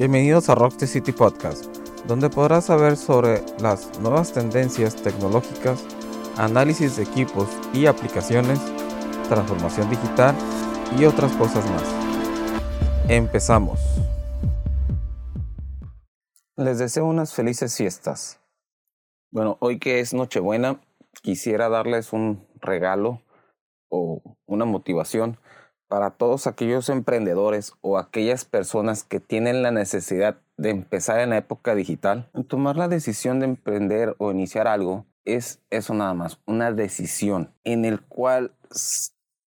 Bienvenidos a Rocksteady City Podcast, donde podrás saber sobre las nuevas tendencias tecnológicas, análisis de equipos y aplicaciones, transformación digital y otras cosas más. Empezamos. Les deseo unas felices fiestas. Bueno, hoy que es Nochebuena, quisiera darles un regalo o una motivación para todos aquellos emprendedores o aquellas personas que tienen la necesidad de empezar en la época digital, tomar la decisión de emprender o iniciar algo es eso nada más, una decisión en el cual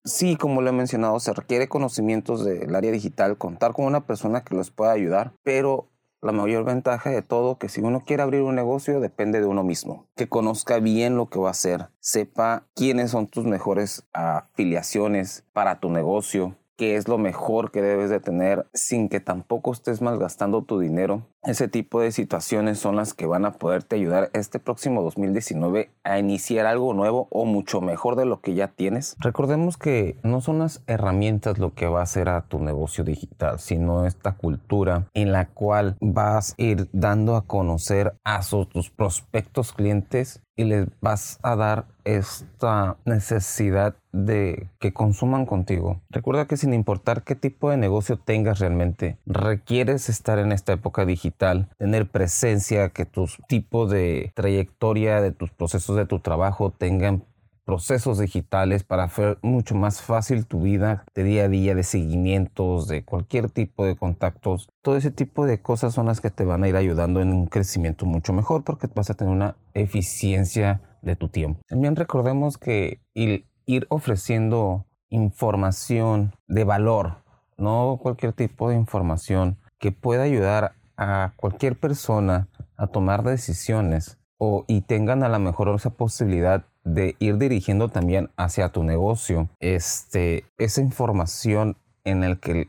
sí, como lo he mencionado, se requiere conocimientos del área digital, contar con una persona que los pueda ayudar, pero la mayor ventaja de todo que si uno quiere abrir un negocio depende de uno mismo, que conozca bien lo que va a hacer, sepa quiénes son tus mejores afiliaciones para tu negocio, qué es lo mejor que debes de tener sin que tampoco estés malgastando tu dinero. Ese tipo de situaciones son las que van a poderte ayudar este próximo 2019 a iniciar algo nuevo o mucho mejor de lo que ya tienes. Recordemos que no son las herramientas lo que va a hacer a tu negocio digital, sino esta cultura en la cual vas a ir dando a conocer a tus prospectos clientes y les vas a dar esta necesidad de que consuman contigo. Recuerda que sin importar qué tipo de negocio tengas realmente, requieres estar en esta época digital, tener presencia, que tus tipos de trayectoria, de tus procesos de tu trabajo tengan procesos digitales para hacer mucho más fácil tu vida de día a día, de seguimientos, de cualquier tipo de contactos. Todo ese tipo de cosas son las que te van a ir ayudando en un crecimiento mucho mejor porque vas a tener una eficiencia de tu tiempo. También recordemos que ir, ir ofreciendo información de valor, no cualquier tipo de información que pueda ayudar a cualquier persona a tomar decisiones o, y tengan a lo mejor esa posibilidad de ir dirigiendo también hacia tu negocio este, esa información en el que el,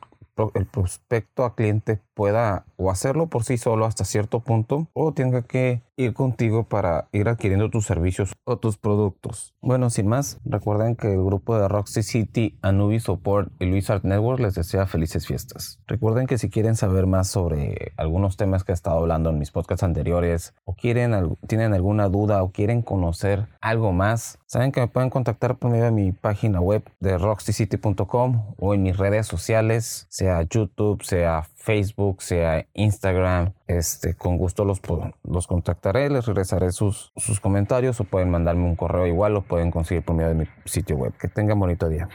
el prospecto a cliente pueda o hacerlo por sí solo hasta cierto punto o tenga que ir contigo para ir adquiriendo tus servicios o tus productos. Bueno, sin más, recuerden que el grupo de Roxy City, Anubis Support y Luis Art Network les desea felices fiestas. Recuerden que si quieren saber más sobre algunos temas que he estado hablando en mis podcasts anteriores o quieren tienen alguna duda o quieren conocer algo más, saben que me pueden contactar por medio de mi página web de roxycity.com o en mis redes sociales, sea YouTube, sea Facebook, sea Instagram. Este, con gusto los, los contactaré, les regresaré sus, sus comentarios o pueden mandarme un correo igual o pueden conseguir por medio de mi sitio web. Que tengan bonito día.